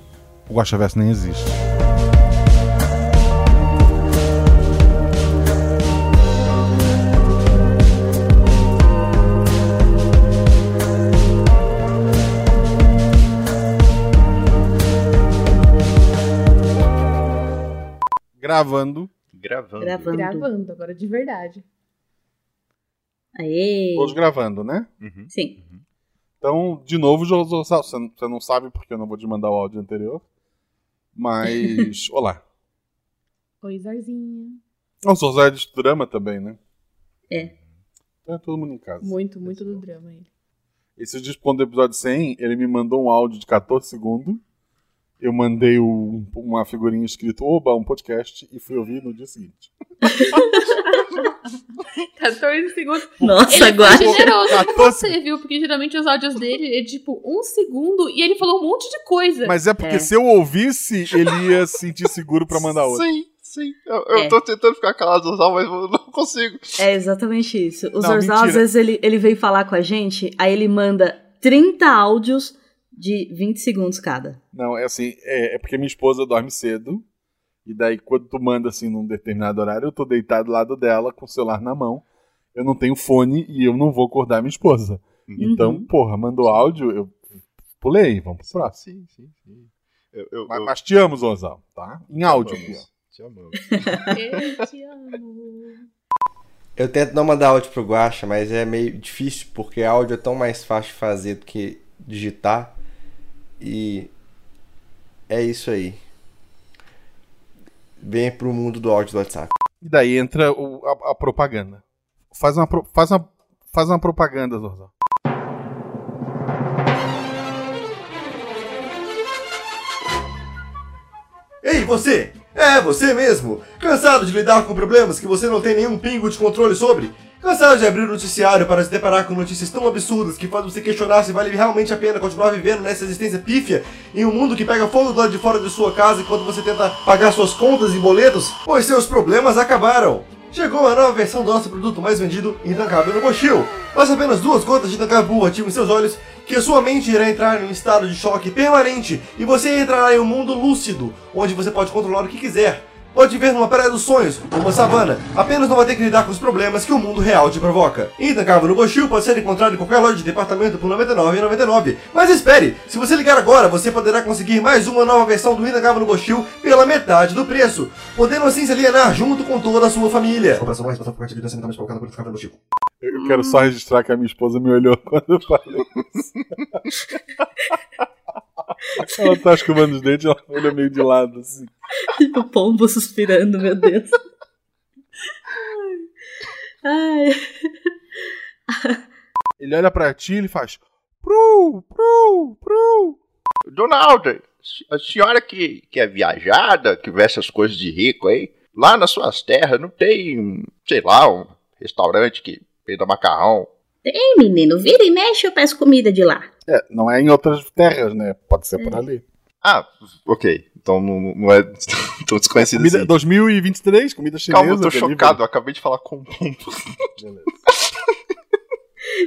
o Guachaverso nem existe. Gravando. Gravando. Gravando. Gravando, agora de verdade. Aê! Todos gravando, né? Uhum. Sim. Então, de novo, você não- sabe porque eu não vou te mandar o áudio anterior. Mas. [laughs] Olá. Oi, Zarzinha. O Zorzé é de drama também, né? É. Então é todo mundo em casa. Muito, muito do drama ele. Esse dias, quando o episódio 100, ele me mandou um áudio de 14 segundos. Eu mandei o- uma figurinha escrito Oba, um podcast, e fui ouvir no dia seguinte. [laughs] 14 segundos. Nossa, Ele agora. foi generoso com 14. você, viu? Porque geralmente os áudios dele é tipo um segundo e ele falou um monte de coisa. Mas é porque É. se eu ouvisse, ele ia se sentir seguro pra mandar outro. Sim, sim. Eu, eu É. tô tentando ficar calado, Zorzal, mas eu não consigo. É exatamente isso. O Zorzal, às vezes, ele, ele vem falar com a gente, aí ele manda 30 áudios de 20 segundos cada. Não, é assim, é, é porque minha esposa dorme cedo. E daí, quando tu manda assim num determinado horário, eu tô deitado do lado dela com o celular na mão. Eu não tenho fone e eu não vou acordar minha esposa. Então, Uhum. porra, mandou áudio, eu pulei, vamos pro próximo. Sim, sim, sim. Eu, eu, Mas, eu- mas te amo, Zonzal, tá? Em áudio. Te amamos. [laughs] Eu te amo. Eu tento não mandar áudio pro Guacha, mas é meio difícil porque áudio é tão mais fácil de fazer do que digitar. E é isso aí. Venha pro mundo do áudio do WhatsApp. E daí entra o- a, a propaganda. Faz uma, pro- faz uma, faz uma propaganda, Zorzal. Ei, você! É, você mesmo! Cansado de lidar com problemas que você não tem nenhum pingo de controle sobre? Cansado de abrir o noticiário para se deparar com notícias tão absurdas que fazem você questionar se vale realmente a pena continuar vivendo nessa existência pífia em um mundo que pega fogo do lado de fora de sua casa enquanto você tenta pagar suas contas e boletos? Pois seus problemas acabaram! Chegou a nova versão do nosso produto mais vendido, Intancável no Cochil. Basta apenas duas gotas de Intancável ativo em seus olhos que sua mente irá entrar em um estado de choque permanente e você entrará em um mundo lúcido, onde você pode controlar o que quiser. Pode viver numa praia dos sonhos, ou uma savana, apenas não vai ter que lidar com os problemas que o mundo real te provoca. Intancável no Goshil pode ser encontrado em qualquer loja de departamento por R$ 99,99. Mas espere, se você ligar agora, você poderá conseguir mais uma nova versão do Intancável no Goshil pela metade do preço, podendo assim se alienar junto com toda a sua família. Operação mais responsável por de financiamento provocada por Intancável no Goshil. Eu eu quero só registrar que a minha esposa me olhou [laughs] quando eu falei isso. Ela tá escovando os dentes, ela olha meio de lado, assim. o pombo suspirando, meu Deus. Ai. Ele olha pra ti e ele faz. Pru, pru, pru. Donalda, a senhora que, que é viajada, que vê essas coisas de rico aí, lá nas suas terras não tem, sei lá, um restaurante que venda macarrão? Ei, menino, vira e mexe, eu peço comida de lá. É, não é em outras terras, né? Pode ser por ali. Ah, ok. Então não, não é [laughs] tão desconhecido Comida, assim. 2023, comida chinesa. Calma, eu tô delivery. chocado. Eu acabei de falar com um pombo. [laughs]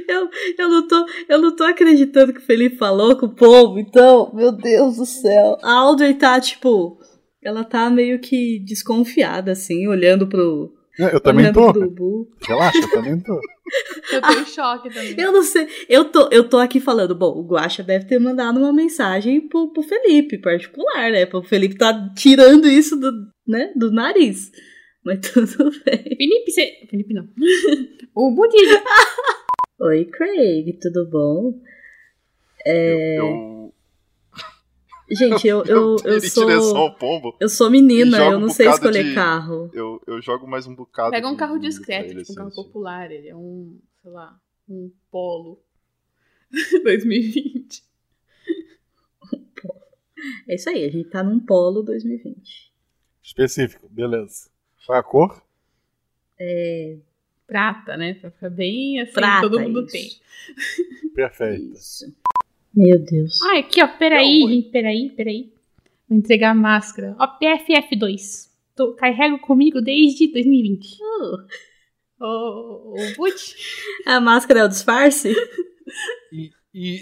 Eu, eu, não tô, eu não tô acreditando que o Felipe falou com o pombo, então, meu Deus do céu. A Audrey tá, tipo, ela tá meio que desconfiada, assim, olhando pro. É, eu também tô. Relaxa, eu também tô. [laughs] Eu tô em choque também. Eu não sei, eu tô, eu tô aqui falando, bom, o Guaxa deve ter mandado uma mensagem pro, pro Felipe, particular, né? O Felipe tá tirando isso do, né, do nariz. Mas [laughs] tudo bem. Felipe, você. Felipe não. [laughs] o Budilho. Oi, Craig, tudo bom? É... Eu, Gente, eu, eu, [laughs] eu, direção sou. Eu sou menina, eu não um sei escolher de- carro. Eu, eu jogo mais um bocado. Pega um de carro discreto, tipo um assim, carro assim. popular. Ele é um, sei lá, um polo [laughs] 2020. É isso aí, a gente tá num polo 2020. Específico, beleza. Qual é a cor? É. Prata, né? Pra ficar bem assim, Prata, todo mundo isso. tem. Perfeito. Isso. Meu Deus. Ah, aqui, ó. Peraí, gente. Peraí, peraí. Vou entregar a máscara. Ó, PFF2. Tô, carrego comigo desde 2020. Ô, ô, Butch. A máscara é o disfarce? E, e